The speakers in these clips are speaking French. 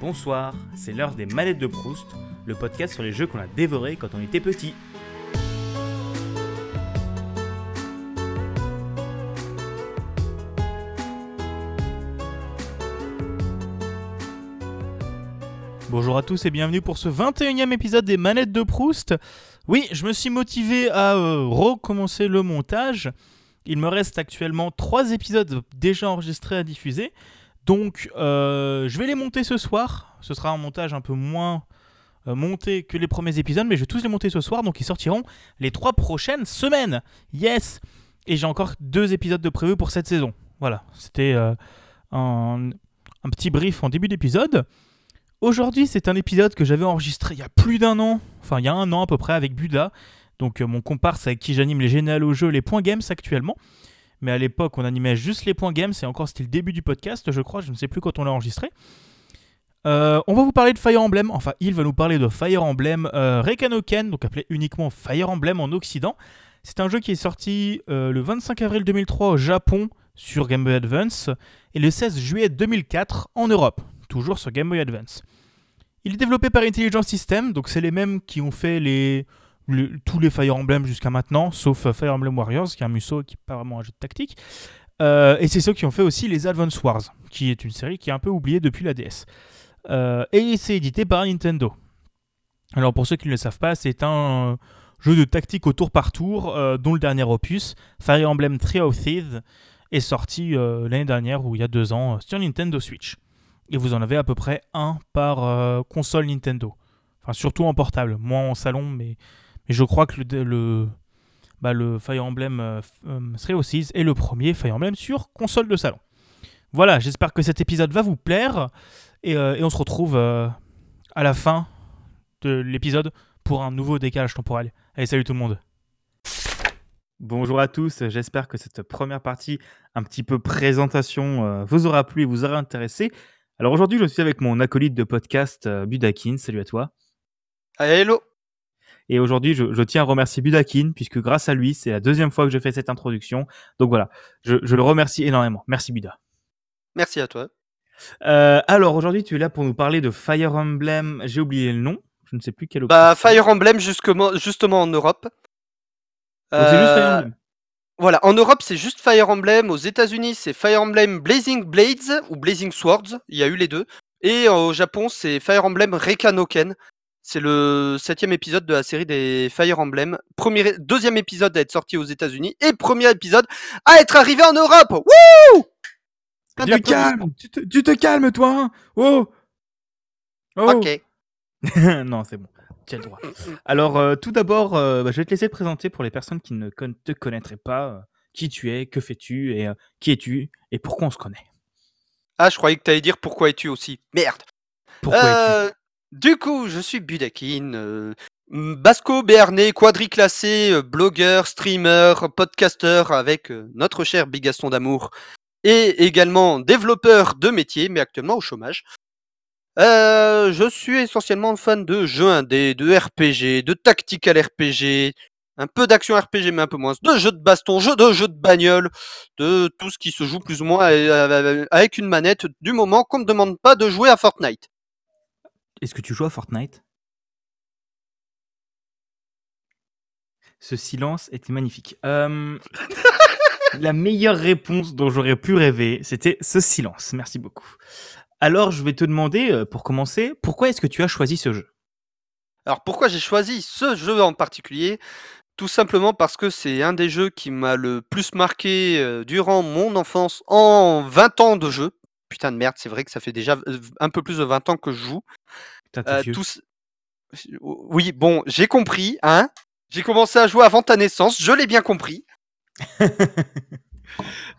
Bonsoir, c'est l'heure des manettes de Proust, le podcast sur les jeux qu'on a dévorés quand on était petit. Bonjour à tous et bienvenue pour ce 21e épisode des manettes de Proust. Oui, je me suis motivé à euh, recommencer le montage. Il me reste actuellement 3 épisodes déjà enregistrés à diffuser. Donc euh, je vais les monter ce soir. Ce sera un montage un peu moins euh, monté que les premiers épisodes, mais je vais tous les monter ce soir. Donc ils sortiront les 3 prochaines semaines. Yes Et j'ai encore 2 épisodes de prévu pour cette saison. Voilà, c'était euh, un, petit brief en début d'épisode. Aujourd'hui, c'est un épisode que j'avais enregistré il y a plus d'un an, enfin il y a un an à peu près avec Buda, donc mon comparse avec qui j'anime les généalogies jeux, les points games actuellement. Mais à l'époque, on animait juste les points games, c'est encore c'était le début du podcast, je crois, je ne sais plus quand on l'a enregistré. Euh, on va vous parler de Fire Emblem, enfin il va nous parler de Fire Emblem euh, Rekanoken, donc appelé uniquement Fire Emblem en Occident. C'est un jeu qui est sorti euh, le 25 avril 2003 au Japon sur Game Boy Advance et le 16 juillet 2004 en Europe, toujours sur Game Boy Advance. Il est développé par Intelligent System, donc c'est les mêmes qui ont fait les, tous les Fire Emblem jusqu'à maintenant, sauf euh, Fire Emblem Warriors, qui est un musso qui n'est pas vraiment un jeu de tactique. Euh, et c'est ceux qui ont fait aussi les Advance Wars, qui est une série qui est un peu oubliée depuis la DS. Euh, et c'est édité par Nintendo. Alors pour ceux qui ne le savent pas, c'est un jeu de tactique au tour par tour, dont le dernier opus, Fire Emblem Three of Thieves, est sorti l'année dernière ou il y a deux ans sur Nintendo Switch. Et vous en avez à peu près un par console Nintendo. Enfin, surtout en portable, moins en salon, mais, mais je crois que le, le, bah, le Fire Emblem euh, euh, Three Thieves est le premier Fire Emblem sur console de salon. Voilà, j'espère que cet épisode va vous plaire. Et, euh, et on se retrouve euh, à la fin de l'épisode pour un nouveau décalage temporel. Allez, salut tout le monde. Bonjour à tous, j'espère que cette première partie, un petit peu présentation, euh, vous aura plu et vous aura intéressé. Alors aujourd'hui, je suis avec mon acolyte de podcast, euh, Budakin. Salut à toi. Hello Et aujourd'hui, je, je tiens à remercier Budakin, puisque grâce à lui, c'est la deuxième fois que je fais cette introduction. Donc voilà, je, je le remercie énormément. Merci Buda. Merci à toi. Euh, alors aujourd'hui, tu es là pour nous parler de Fire Emblem. J'ai oublié le nom. Je ne sais plus quel. Bah. Fire Emblem justement, justement en Europe. C'est juste Fire Euh, Emblem. Voilà, en Europe c'est juste Fire Emblem, aux États-Unis c'est Fire Emblem Blazing Blades ou Blazing Swords, il y a eu les deux. Et au Japon c'est Fire Emblem Rekanoken. C'est le septième épisode de la série des Fire Emblem. Premier, deuxième épisode à être sorti aux États-Unis et premier épisode à être arrivé en Europe. Wouh Du calme tu te, tu te calmes, toi hein Oh Oh Ok. Non, c'est bon. Tu as le droit. Alors, euh, tout d'abord, euh, bah, je vais te laisser te présenter pour les personnes qui ne con- te connaîtraient pas. euh, qui tu es, que fais-tu, et qui es-tu, et pourquoi on se connaît. Ah, je croyais que t'allais dire pourquoi es-tu aussi. Merde. Pourquoi es-tu? Du coup, je suis Budakin, euh, Basco Béarnais, quadriclassé, euh, blogueur, streamer, podcasteur avec euh, notre cher Bigaston d'amour et également développeur de métier, mais actuellement au chômage. Je suis essentiellement fan de jeux indés, de RPG, de tactical RPG, un peu d'action RPG mais un peu moins, de jeux de baston, jeux de jeux de bagnole, de tout ce qui se joue plus ou moins avec une manette du moment qu'on ne demande pas de jouer à Fortnite. Est-ce que tu joues à Fortnite? Ce silence était magnifique. Euh, la meilleure réponse dont j'aurais pu rêver, c'était ce silence. Merci beaucoup. Alors, je vais te demander, euh, pour commencer, pourquoi est-ce que tu as choisi ce jeu? Alors pourquoi j'ai choisi ce jeu en particulier? Tout simplement parce que c'est un des jeux qui m'a le plus marqué euh, durant mon enfance en 20 ans de jeu. Putain de merde, c'est vrai que ça fait déjà un peu plus de 20 ans que je joue. Putain, Euh, vieux. tous- Oui, bon, j'ai compris, hein. J'ai commencé à jouer avant ta naissance, je l'ai bien compris.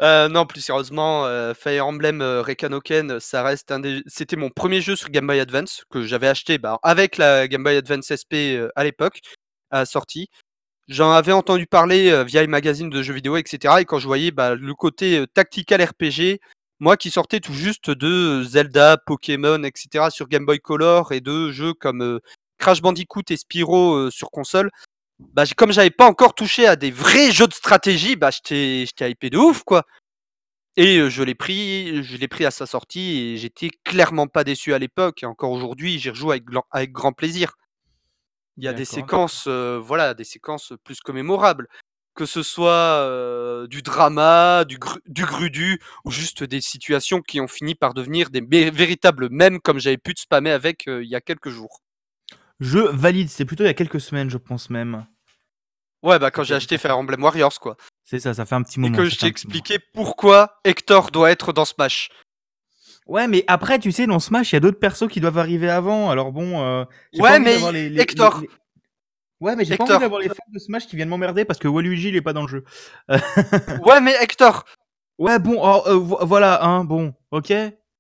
Euh, non, plus sérieusement, euh, Fire Emblem euh, Rekanoken, ça reste un des. C'était mon premier jeu sur Game Boy Advance que j'avais acheté bah, avec la Game Boy Advance SP à l'époque, à la sortie. J'en avais entendu parler via les magazines de jeux vidéo, etc. Et quand je voyais bah, le côté tactical RPG, moi qui sortais tout juste de Zelda, Pokémon, etc. sur Game Boy Color et de jeux comme euh, Crash Bandicoot et Spyro euh, sur console, bah, comme j'avais pas encore touché à des vrais jeux de stratégie, bah, j'étais hypé de ouf, quoi. Et euh, je l'ai pris, je l'ai pris à sa sortie et j'étais clairement pas déçu à l'époque. Et encore aujourd'hui, j'y rejoue avec, grand plaisir. Il y a des séquences, euh, voilà, des séquences plus que mémorables. Que ce soit euh, du drama, du, gru- du grudu, ou juste des situations qui ont fini par devenir des véritables mèmes comme j'avais pu te spammer avec euh, il y a quelques jours. Je valide, c'est plutôt il y a quelques semaines, je pense même. Ouais, bah quand j'ai acheté Fire Emblem Warriors, quoi. C'est ça, ça fait un petit Et moment. que ça je t'ai expliqué pourquoi Hector doit être dans Smash. Ouais, mais après, tu sais, dans Smash, il y a d'autres persos qui doivent arriver avant. Alors bon. euh, Ouais, pas mais d'avoir les- les- Hector. les- Ouais, mais j'ai pas envie d'avoir les fans de Smash qui viennent m'emmerder parce que Waluigi il est pas dans le jeu. Ouais, mais Hector, Ouais, bon, oh, euh, vo- voilà, hein, bon, ok.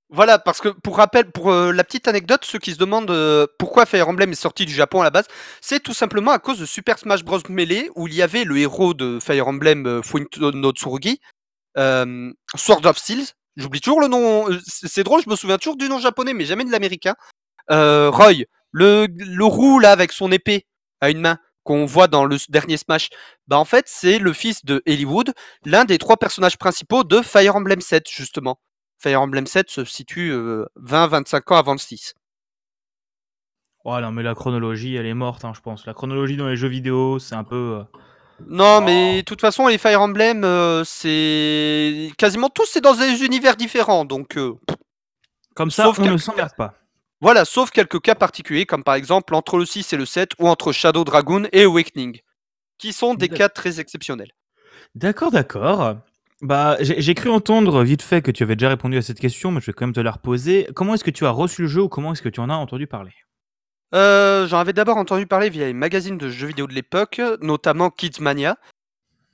Voilà, parce que pour rappel, pour euh, la petite anecdote, ceux qui se demandent euh, pourquoi Fire Emblem est sorti du Japon à la base, c'est tout simplement à cause de Super Smash Bros. Melee, où il y avait le héros de Fire Emblem, Fuinto no Tsurugi, Sword of Steel. J'oublie toujours le nom. C'est drôle, je me souviens toujours du nom japonais, mais jamais de l'américain. Roy, le, le roux là avec son épée à une main qu'on voit dans le dernier Smash. Bah en fait, c'est le fils de Hollywood, l'un des trois personnages principaux de Fire Emblem 7 justement. Fire Emblem 7 se situe euh, 20-25 ans avant le 6. Oh non, mais la chronologie, elle est morte, hein, je pense. La chronologie dans les jeux vidéo, c'est un peu. euh, Non, mais de toute façon, les Fire Emblem, euh, c'est quasiment tous c'est dans des univers différents, donc euh, Comme ça, Sauf on ne s'emmerde pas. Voilà, sauf quelques cas particuliers, comme par exemple entre le 6 et le 7, ou entre Shadow Dragoon et Awakening, qui sont des cas très exceptionnels. D'accord, d'accord. Bah, j'ai cru entendre vite fait que tu avais déjà répondu à cette question, mais je vais quand même te la reposer. Comment est-ce que tu as reçu le jeu ou comment est-ce que tu en as entendu parler? Euh, J'en avais d'abord entendu parler via les magazines de jeux vidéo de l'époque, notamment Kids Mania.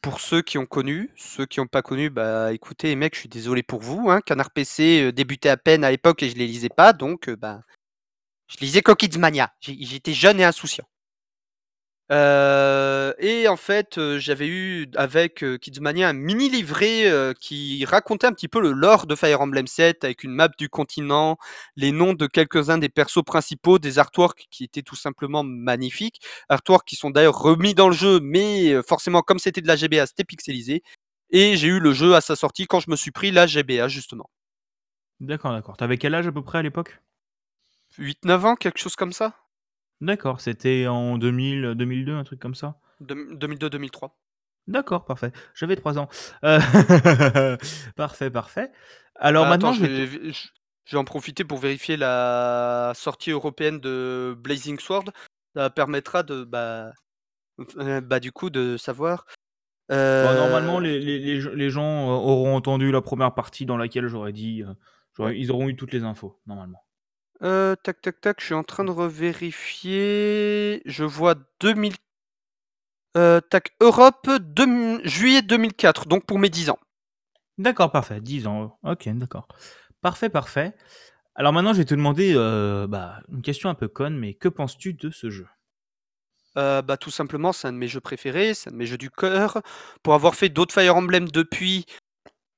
Pour ceux qui ont connu, ceux qui n'ont pas connu, bah écoutez, mecs, je suis désolé pour vous. Hein, Canard PC euh, débutait à peine à l'époque et je les lisais pas, donc euh, bah, je lisais que Kids Mania. J'étais jeune et insouciant. Euh, et en fait, euh, j'avais eu avec euh, Kids Mania un mini livret euh, qui racontait un petit peu le lore de Fire Emblem 7 avec une map du continent, les noms de quelques-uns des persos principaux, des artworks qui étaient tout simplement magnifiques, artworks qui sont d'ailleurs remis dans le jeu, mais forcément comme c'était de la GBA, c'était pixelisé. Et j'ai eu le jeu à sa sortie quand je me suis pris la GBA justement. D'accord, d'accord. T'avais quel âge à peu près à l'époque? 8-9 ans, quelque chose comme ça? D'accord, c'était en 2000, 2002, un truc comme ça Dem- 2002-2003. D'accord, parfait. J'avais 3 ans. Euh, parfait, parfait. Alors Ah, maintenant, attends, je je vais... je- en profiter pour vérifier la sortie européenne de Blazing Sword. Ça permettra de bah, euh, bah du coup de savoir. Bon, euh, normalement, les, les, les, gens- les gens auront entendu la première partie dans laquelle j'aurais dit... Ils auront eu toutes les infos, normalement. Euh, tac tac tac, je suis en train de revérifier. Je vois 2000. euh, tac Europe 2000 juillet 2004, donc pour mes 10 ans. D'accord, parfait. 10 ans. Ok, d'accord. Parfait, parfait. Alors maintenant, je vais te demander euh, bah, une question un peu conne, mais que penses-tu de ce jeu? Euh, bah, tout simplement, c'est un de mes jeux préférés, c'est un de mes jeux du cœur. Pour avoir fait d'autres Fire Emblem depuis,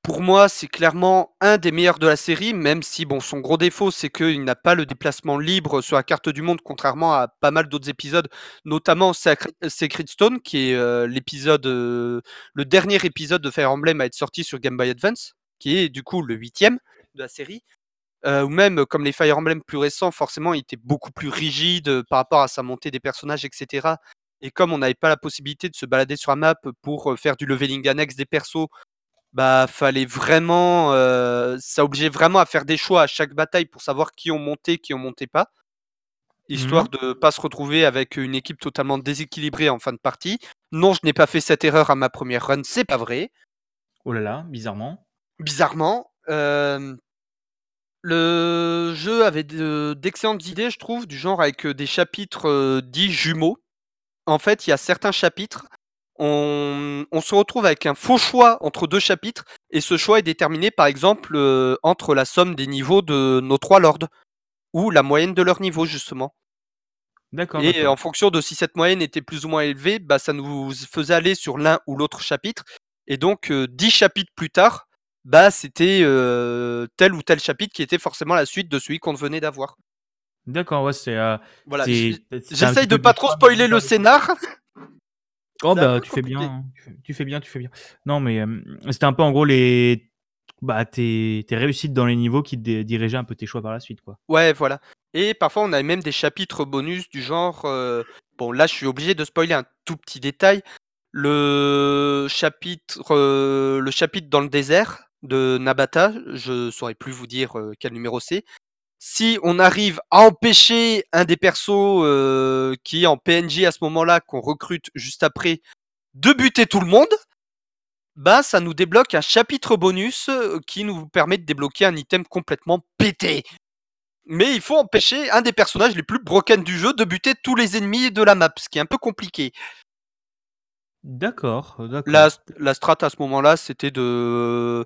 pour moi, c'est clairement un des meilleurs de la série, même si bon, son gros défaut, c'est qu'il n'a pas le déplacement libre sur la carte du monde, contrairement à pas mal d'autres épisodes, notamment Sacred Sacred Stone, qui est euh, l'épisode, euh, le dernier épisode de Fire Emblem à être sorti sur Game Boy Advance, qui est du coup le huitième de la série. Euh, ou même comme les Fire Emblem plus récents, forcément, il était beaucoup plus rigide euh, par rapport à sa montée des personnages, etc. Et comme on n'avait pas la possibilité de se balader sur la map pour euh, faire du leveling annexe des persos, bah fallait vraiment, euh, ça obligeait vraiment à faire des choix à chaque bataille pour savoir qui ont monté, qui ont monté pas, histoire de pas se retrouver avec une équipe totalement déséquilibrée en fin de partie. Non, je n'ai pas fait cette erreur à ma première run, c'est pas vrai. Oh là là, bizarrement. bizarrement. euh, le jeu avait de- d'excellentes idées, je trouve, du genre avec euh, des chapitres euh, dits jumeaux. En fait, il y a certains chapitres, on, on se retrouve avec un faux choix entre deux chapitres, et ce choix est déterminé, par exemple, euh, entre la somme des niveaux de nos trois lords, ou la moyenne de leur niveau, justement. D'accord. Et en fonction de si cette moyenne était plus ou moins élevée, bah, ça nous faisait aller sur l'un ou l'autre chapitre. Et donc, euh, dix chapitres plus tard, bah, c'était euh, tel ou tel chapitre qui était forcément la suite de celui qu'on venait d'avoir. D'accord, ouais, c'est. Voilà. J'essaye de pas trop spoiler le scénar. Oh C'est bah tu fais bien, compliqué. hein. tu fais- bien, tu fais bien. Non mais euh, c'était un peu en gros les bah, tes, tes réussites dans les niveaux qui dirigeaient un peu tes choix par la suite, quoi. Ouais, voilà. Et parfois, on avait même des chapitres bonus du genre. euh, Bon, là, je suis obligé de spoiler un tout petit détail. Le chapitre, euh, le chapitre dans le désert de Nabata, je saurais plus vous dire euh, quel numéro c'est. Si on arrive à empêcher un des persos euh, qui est en PNJ à ce moment-là, qu'on recrute juste après, de buter tout le monde, bah ça nous débloque un chapitre bonus euh, qui nous permet de débloquer un item complètement pété. Mais il faut empêcher un des personnages les plus broken du jeu de buter tous les ennemis de la map, ce qui est un peu compliqué. D'accord, d'accord. La, la strat à ce moment-là, c'était de.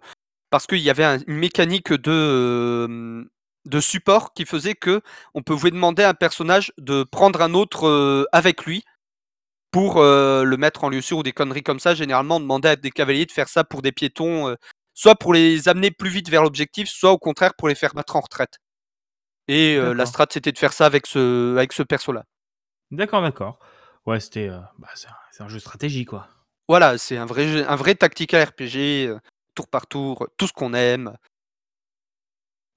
Parce qu'il y avait un- une mécanique de, euh, de support qui faisait que on pouvait demander à un personnage de prendre un autre euh, avec lui pour euh, le mettre en lieu sûr ou des conneries comme ça. Généralement, on demandait à des cavaliers de faire ça pour des piétons, euh, soit pour les amener plus vite vers l'objectif, soit au contraire pour les faire mettre en retraite. Et la strat, c'était de faire ça avec ce, avec ce perso-là. D'accord, d'accord. Ouais, c'était. bah, c'est un, un jeu de stratégie, quoi. Voilà, c'est un vrai, jeu- un vrai tactical RPG, tour par tour, tout ce qu'on aime.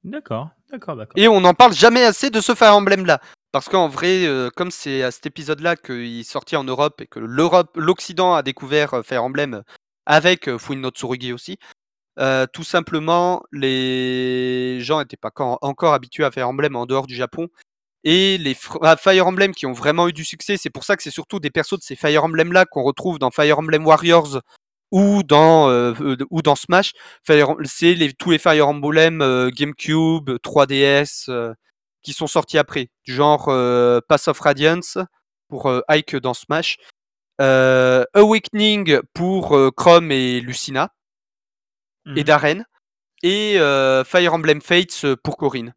D'accord, d'accord, d'accord. Et on n'en parle jamais assez de ce Fire Emblem là. Parce qu'en vrai, euh, comme c'est à cet épisode-là qu'il est sorti en Europe et que l'Europe, l'Occident a découvert euh, Fire Emblem avec euh, Fuyuno Tsurugi aussi, tout simplement, les gens n'étaient pas encore habitués à Fire Emblem en dehors du Japon. Et les ah, Fire Emblem qui ont vraiment eu du succès, c'est pour ça que c'est surtout des persos de ces Fire Emblem là qu'on retrouve dans Fire Emblem Warriors ou dans, euh, ou dans Smash. C'est les, tous les Fire Emblem euh, GameCube, 3DS euh, qui sont sortis après, du genre Pass of Radiance pour Ike dans Smash, Awakening pour Chrome et Lucina et Mhm. Darren, et Fire Emblem Fates pour Corinne.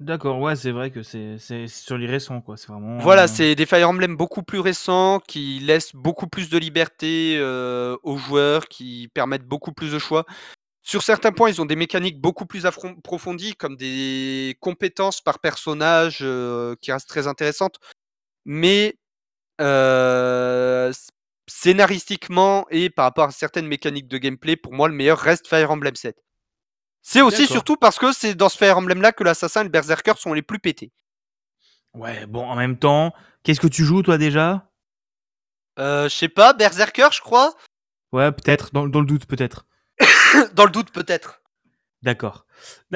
D'accord, ouais, c'est vrai que c'est c'est sur les récents, quoi. C'est vraiment. Voilà, euh, c'est des Fire Emblem beaucoup plus récents qui laissent beaucoup plus de liberté euh, aux joueurs, qui permettent beaucoup plus de choix. Sur certains points, ils ont des mécaniques beaucoup plus affron- approfondies, comme des compétences par personnage euh, qui restent très intéressantes. Mais scénaristiquement et par rapport à certaines mécaniques de gameplay, pour moi, le meilleur reste Fire Emblem 7. C'est aussi surtout parce que c'est dans ce Fire Emblem là que l'assassin et le berserker sont les plus pétés. Ouais, bon, en même temps, qu'est-ce que tu joues, toi, déjà? Euh, je sais pas, berserker, je crois. Ouais, peut-être, dans, dans le doute, peut-être. Dans le doute, peut-être. D'accord.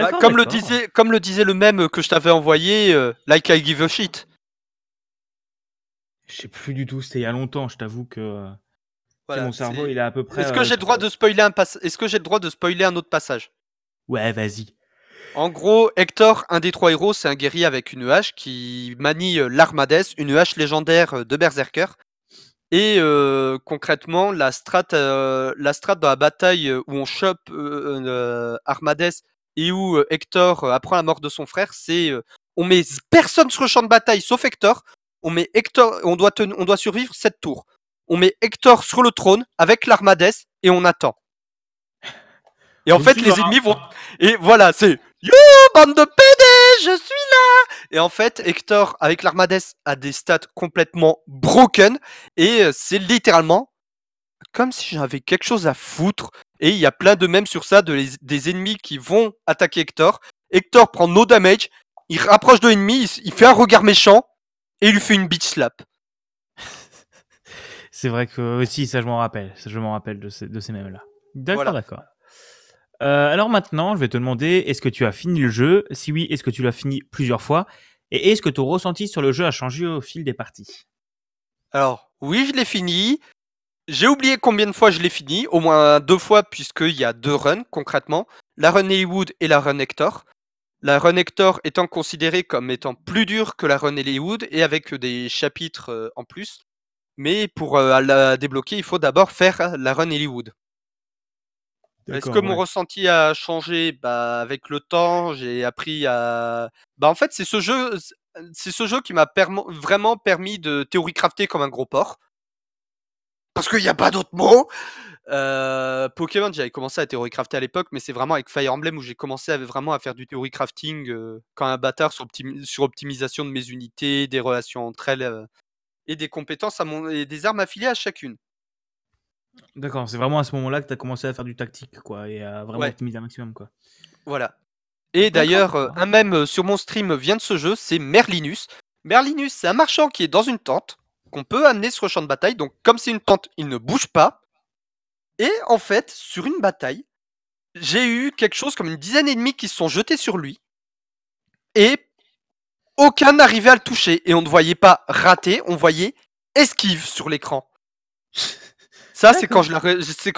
Bah, comme, le disait, comme le disait le même que je t'avais envoyé, euh, like I give a shit. Je sais plus du tout, c'était il y a longtemps, je t'avoue que. euh, Voilà, mon cerveau, il est à peu près. Est-ce que euh, j'ai le droit de spoiler un pass- Est-ce que j'ai le droit de spoiler un autre passage? Ouais, vas-y. En gros, Hector, un des trois héros, c'est un guerrier avec une hache qui manie euh, l'Armades, une hache légendaire euh, de Berserker. Et euh, concrètement, la strat, euh, la dans la bataille où on chope euh, Armades et où Hector apprend la mort de son frère, c'est on met personne sur le champ de bataille sauf Hector. On met Hector, on doit, on doit survivre cette tour. On met Hector sur le trône avec l'Armades et on attend. Et en fait, les là. ennemis vont. Et voilà, c'est Yo, bande de PD, je suis là Et en fait, Hector, avec l'Armades, a des stats complètement broken. Et euh, c'est littéralement comme si j'avais quelque chose à foutre. Et il y a plein de mèmes sur ça, de les- des ennemis qui vont attaquer Hector. Hector prend no damage, il rapproche de l'ennemi, il, fait un regard méchant, et il lui fait une bitch slap. C'est vrai que aussi, ça je m'en rappelle. Ça, je m'en rappelle de ces, de ces mêmes-là. D'accord, Voilà. d'accord. Euh, alors maintenant, je vais te demander, est-ce que tu as fini le jeu? Si oui, est-ce que tu l'as fini plusieurs fois? Et est-ce que ton ressenti sur le jeu a changé au fil des parties? Alors, oui, je l'ai fini. J'ai oublié combien de fois je l'ai fini, au moins deux fois, puisqu'il y a deux runs concrètement. La run Hollywood et la run Hector. La run Hector étant considérée comme étant plus dure que la run Hollywood et avec des chapitres euh, en plus. Mais pour euh, la débloquer, il faut d'abord faire la run Hollywood. Est-ce que mon ressenti a changé? Bah, Avec le temps, j'ai appris à. Bah, en fait, c'est ce jeu, c'est ce jeu qui m'a vraiment permis de théorie crafter comme un gros porc. Parce qu'il n'y a pas d'autre mot. Euh, Pokémon, j'avais commencé à théorie crafter à l'époque, mais c'est vraiment avec Fire Emblem où j'ai commencé à, vraiment à faire du théorie crafting euh, quand un bâtard sur, optimi- sur optimisation de mes unités, des relations entre elles euh, et des compétences à mon... et des armes affiliées à chacune. D'accord, c'est vraiment à ce moment-là que tu as commencé à faire du tactique, quoi, et à vraiment Ouais. optimiser un maximum, quoi. Voilà. Et D'accord, d'ailleurs, euh, un même euh, sur mon stream vient de ce jeu, c'est Merlinus. Merlinus, c'est un marchand qui est dans une tente qu'on peut amener sur le champ de bataille. Donc, comme c'est une tente, il ne bouge pas. Et en fait, sur une bataille, j'ai eu quelque chose comme une dizaine d'ennemis qui se sont jetés sur lui. Et aucun n'arrivait à le toucher. Et on ne voyait pas rater, on voyait esquive sur l'écran. Ça, c'est quand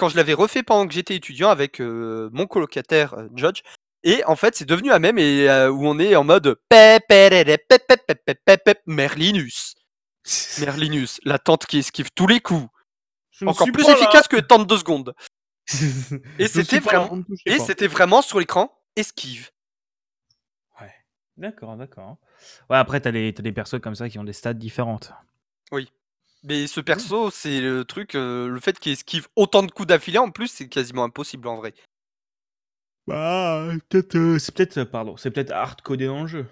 je l'avais refait pendant que j'étais étudiant avec euh, mon colocataire euh, Judge. Et en fait, c'est devenu la même et euh, où on est en mode Merlinus. Merlinus, la tante qui esquive tous les coups. Encore plus efficace que tante deux secondes. et c'était vraiment, sur l'écran esquive. Ouais. D'accord, d'accord. Ouais, après, t'as les, t'as des persos comme ça qui ont des stats différentes. Oui. Mais ce perso, c'est le truc, euh, le fait qu'il esquive autant de coups d'affilée en plus, c'est quasiment impossible en vrai. Bah, peut-être, euh, c'est peut-être, euh, pardon, c'est peut-être hard-codé dans le jeu.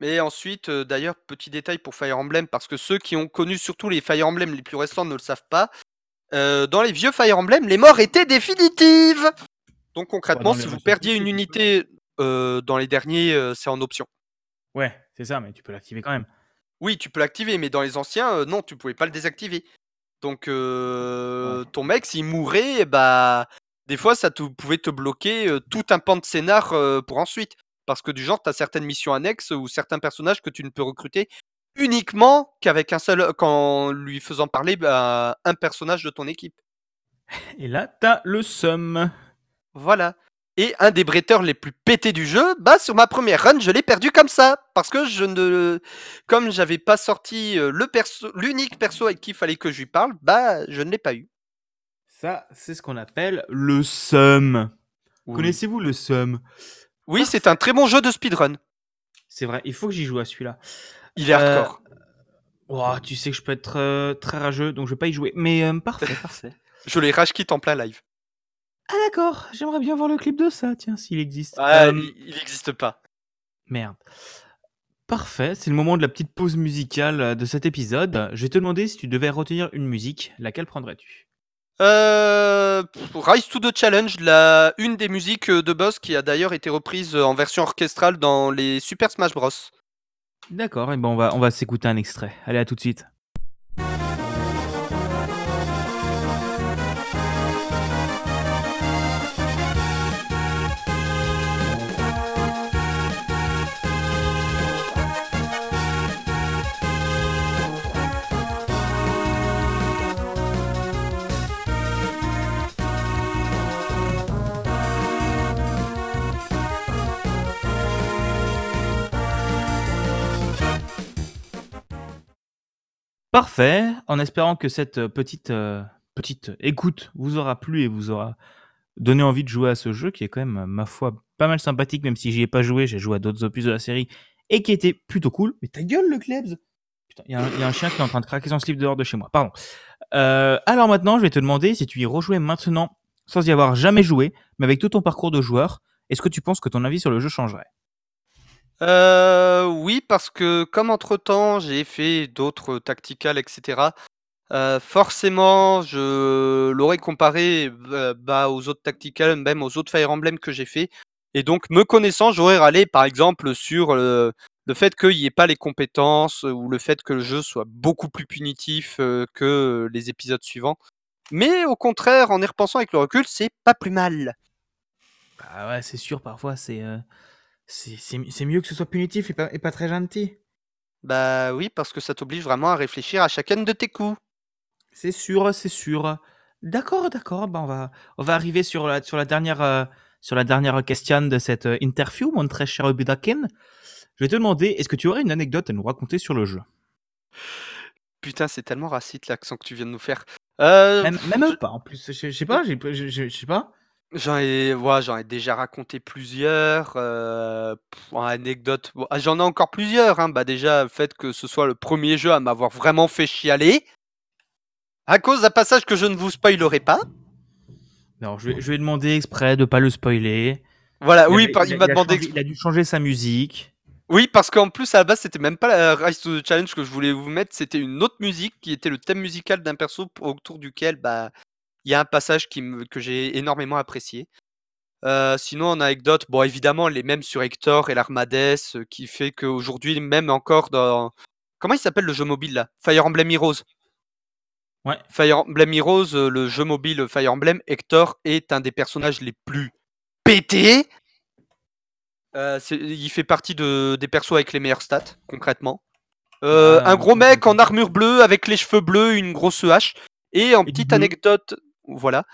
Mais ensuite, euh, d'ailleurs, petit détail pour Fire Emblem, parce que ceux qui ont connu surtout les Fire Emblem les plus récents ne le savent pas. dans les vieux Fire Emblem, les morts étaient définitives. Donc concrètement, si vous perdiez une unité dans les derniers, c'est en option. Ouais, c'est ça, mais tu peux l'activer quand même. Oui, tu peux l'activer, mais dans les anciens, euh, non, tu pouvais pas le désactiver. Donc euh, ton mec, s'il mourait, eh bah des fois ça te, pouvait te bloquer euh, tout un pan de scénar pour ensuite. Parce que du genre, tu as certaines missions annexes ou certains personnages que tu ne peux recruter uniquement qu'avec un seul, qu'en lui faisant parler bah, un personnage de ton équipe. Et là, t'as le sum. Voilà. Et un des bretteurs les plus pétés du jeu, bah sur ma première run, je l'ai perdu comme ça. Parce que je ne. Comme j'avais pas sorti euh, le perso, l'unique perso avec qui il fallait que je lui parle, bah je ne l'ai pas eu. Ça, c'est ce qu'on appelle le sum. Oui, Connaissez-vous le sum? Oui, c'est un très bon jeu de speedrun. C'est vrai, il faut que j'y joue à celui-là. Il est Euh, hardcore. Ouah, tu sais que je peux être euh, très rageux, donc je vais pas y jouer. Mais euh, parfait, parfait. Je l'ai rage quit en plein live. Ah d'accord, j'aimerais bien voir le clip de ça, tiens, s'il existe. Ah, Euh, il- il n'existe pas. Merde. Parfait, c'est le moment de la petite pause musicale euh, de cet épisode. Je vais te demander si tu devais retenir une musique, laquelle prendrais-tu? Euh, pff, Rise to the Challenge, la, une des musiques euh, de boss qui a d'ailleurs été reprise euh, en version orchestrale dans les Super Smash Bros. D'accord, et ben on va, on va s'écouter un extrait. Allez, à tout de suite. Parfait, en espérant que cette euh, petite, euh, petite écoute vous aura plu et vous aura donné envie de jouer à ce jeu qui est quand même, ma foi, pas mal sympathique, même si j'y ai pas joué, j'ai joué à d'autres opus de la série et qui était plutôt cool. Mais ta gueule, le Klebs Putain, il y a un chien qui est en train de craquer son slip dehors de chez moi, pardon. Euh, alors maintenant, je vais te demander si tu y rejouais maintenant sans y avoir jamais joué, mais avec tout ton parcours de joueur, est-ce que tu penses que ton avis sur le jeu changerait? Euh, oui, parce que comme entre-temps j'ai fait d'autres tacticals, etc., euh, forcément je l'aurais comparé euh, bah, aux autres tacticals, même aux autres Fire Emblem que j'ai fait. Et donc, me connaissant, j'aurais râlé par exemple sur le, fait qu'il n'y ait pas les compétences ou le fait que le jeu soit beaucoup plus punitif euh, que les épisodes suivants. Mais au contraire, en y repensant avec le recul, c'est pas plus mal. Bah ouais, c'est sûr, parfois c'est c'est c'est- c'est mieux que ce soit punitif et pas, et pas très gentil. Bah oui, parce que ça t'oblige vraiment à réfléchir à chacun de tes coups. C'est sûr, c'est sûr. D'accord, d'accord. Bah on va, on va arriver sur la, sur la dernière, euh, sur la dernière question de cette euh, interview, mon très cher Budakin. Je vais te demander, est-ce que tu aurais une anecdote à nous raconter sur le jeu? Putain, c'est tellement raciste l'accent que tu viens de nous faire. Euh, Même, pas. En plus, je, je sais pas, j'ai, je, je- je sais pas. J'en ai, ouais, j'en ai déjà raconté plusieurs. euh, pff, en anecdote, bon, ah, j'en ai encore plusieurs. Hein. Bah déjà, le fait que ce soit le premier jeu à m'avoir vraiment fait chialer. À cause d'un passage que je ne vous spoilerai pas. Non, je vais, je vais demander exprès de pas le spoiler. Voilà, Il oui, avait- par- il il a- m'a il a demandé. changé- il a dû changer sa musique. Oui, parce qu'en plus, à la base, c'était même pas la Rise to the Challenge que je voulais vous mettre, c'était une autre musique qui était le thème musical d'un perso p- autour duquel bah, il y a un passage qui me- que j'ai énormément apprécié. Euh, sinon, en anecdote, bon, évidemment, les mêmes sur Hector et l'Armades, euh, qui fait qu'aujourd'hui, même encore dans. Comment il s'appelle le jeu mobile là? Fire Emblem Heroes. Ouais. Fire Emblem Heroes, euh, le jeu mobile Fire Emblem, Hector est un des personnages les plus pétés. Euh, il fait partie de, des persos avec les meilleurs stats, concrètement. Euh, Ah, un gros mec en armure bleue avec les cheveux bleus, une grosse hache. Et en Et petite anecdote, voilà.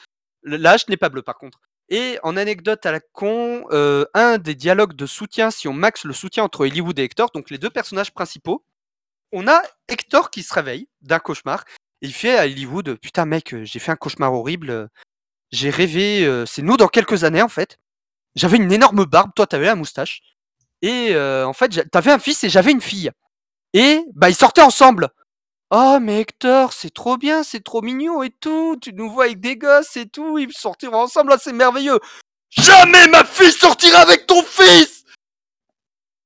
La hache n'est pas bleue par contre. Et en anecdote à la con, euh, un des dialogues de soutien, si on max le soutien entre Hollywood et Hector, donc les deux personnages principaux, on a Hector qui se réveille d'un cauchemar. Et il fait à Hollywood Putain, mec, euh, j'ai fait un cauchemar horrible. J'ai rêvé, euh, c'est nous dans quelques années en fait. J'avais une énorme barbe, toi t'avais la moustache. Et en fait, t'avais un fils et j'avais une fille. Et bah ils sortaient ensemble. Oh mais Hector, c'est trop bien, c'est trop mignon et tout. Tu nous vois avec des gosses et tout, ils sortiront ensemble, là c'est merveilleux. Jamais ma fille sortira avec ton fils.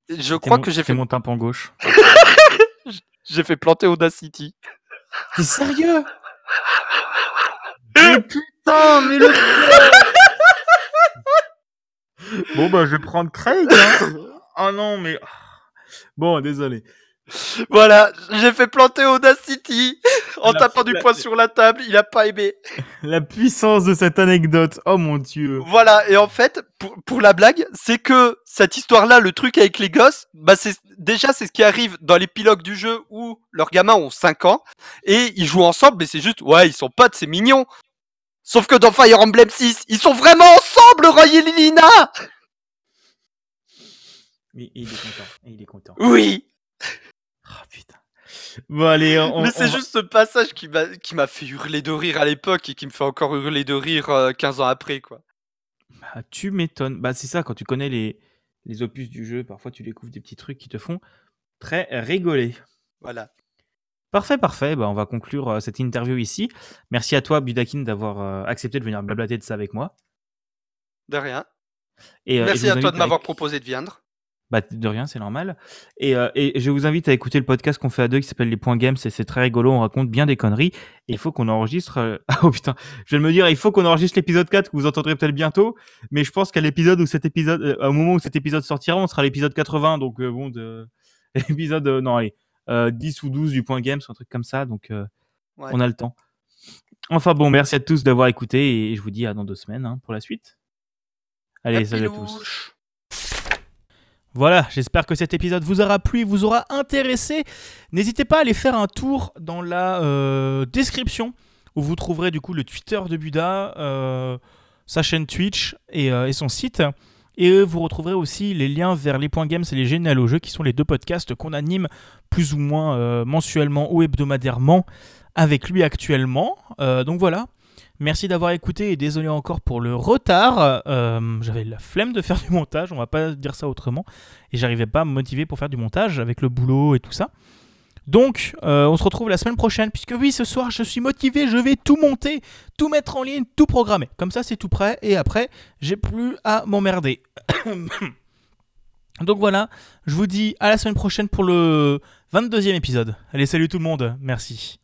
Je crois mon- que j'ai fait, mon tympan gauche. j'ai fait planter Audacity. T'es sérieux? Mais putain, mais le Bon bah je vais prendre Craig. Hein. oh non mais bon désolé. Voilà, j'ai fait planter Audacity en La- tapant du poing sur la table. Il a pas aimé. La puissance de cette anecdote. Oh mon dieu. Voilà, et en fait, pour, pour la blague, c'est que cette histoire-là, le truc avec les gosses, bah c'est déjà c'est ce qui arrive dans l'épilogue du jeu où leurs gamins ont 5 ans et ils jouent ensemble, mais c'est juste ouais, ils sont potes, c'est mignon. Sauf que dans Fire Emblem 6, ils sont vraiment ensemble, Roy et Lilina Mais il est content. Il est content. Oui, Oh putain. Bon allez, on, mais c'est va- juste ce passage qui m'a fait hurler de rire à l'époque et qui me fait encore hurler de rire euh, 15 ans après, quoi. Bah, tu m'étonnes. Bah c'est ça quand tu connais les les opus du jeu, parfois tu découvres des petits trucs qui te font très rigoler. Voilà. Parfait, parfait. Bah, on va conclure euh, cette interview ici. Merci à toi, Budakin, d'avoir euh, accepté de venir blablater de ça avec moi. De rien. Et, euh, et Merci à toi de m'avoir proposé de viendre. Bah, de rien, c'est normal. Et, euh, et je vous invite à écouter le podcast qu'on fait à deux qui s'appelle Les Points Games. Et c'est très rigolo. On raconte bien des conneries. Et il faut qu'on enregistre. euh, oh putain, je viens de me dire, il faut qu'on enregistre l'épisode 4 que vous entendrez peut-être bientôt. Mais je pense qu'à l'épisode où cet épisode, euh, au moment où cet épisode sortira, on sera à l'épisode 80. Donc, euh, bon, de... l'épisode, non, allez, euh, 10 ou 12 du Point Games, un truc comme ça. Donc, Ouais. on a le temps. Enfin bon, merci à tous d'avoir écouté. Et je vous dis à dans deux semaines hein, pour la suite. Allez, salut à tous. Voilà, j'espère que cet épisode vous aura plu, vous aura intéressé. N'hésitez pas à aller faire un tour dans la euh, description où vous trouverez du coup le Twitter de Buda, euh, sa chaîne Twitch et, euh, son site. Et vous retrouverez aussi les liens vers les points games et les génial au jeu qui sont les deux podcasts qu'on anime plus ou moins mensuellement ou hebdomadairement avec lui actuellement. Donc voilà. Merci d'avoir écouté et désolé encore pour le retard. Euh, J'avais la flemme de faire du montage, on va pas dire ça autrement. Et j'arrivais pas à me motiver pour faire du montage avec le boulot et tout ça. Donc, euh, on se retrouve la semaine prochaine, puisque oui, ce soir, je suis motivé, je vais tout monter, tout mettre en ligne, tout programmer. Comme ça, c'est tout prêt, et après, j'ai plus à m'emmerder. Donc voilà, je vous dis à la semaine prochaine pour le 22e épisode. Allez, salut tout le monde, merci.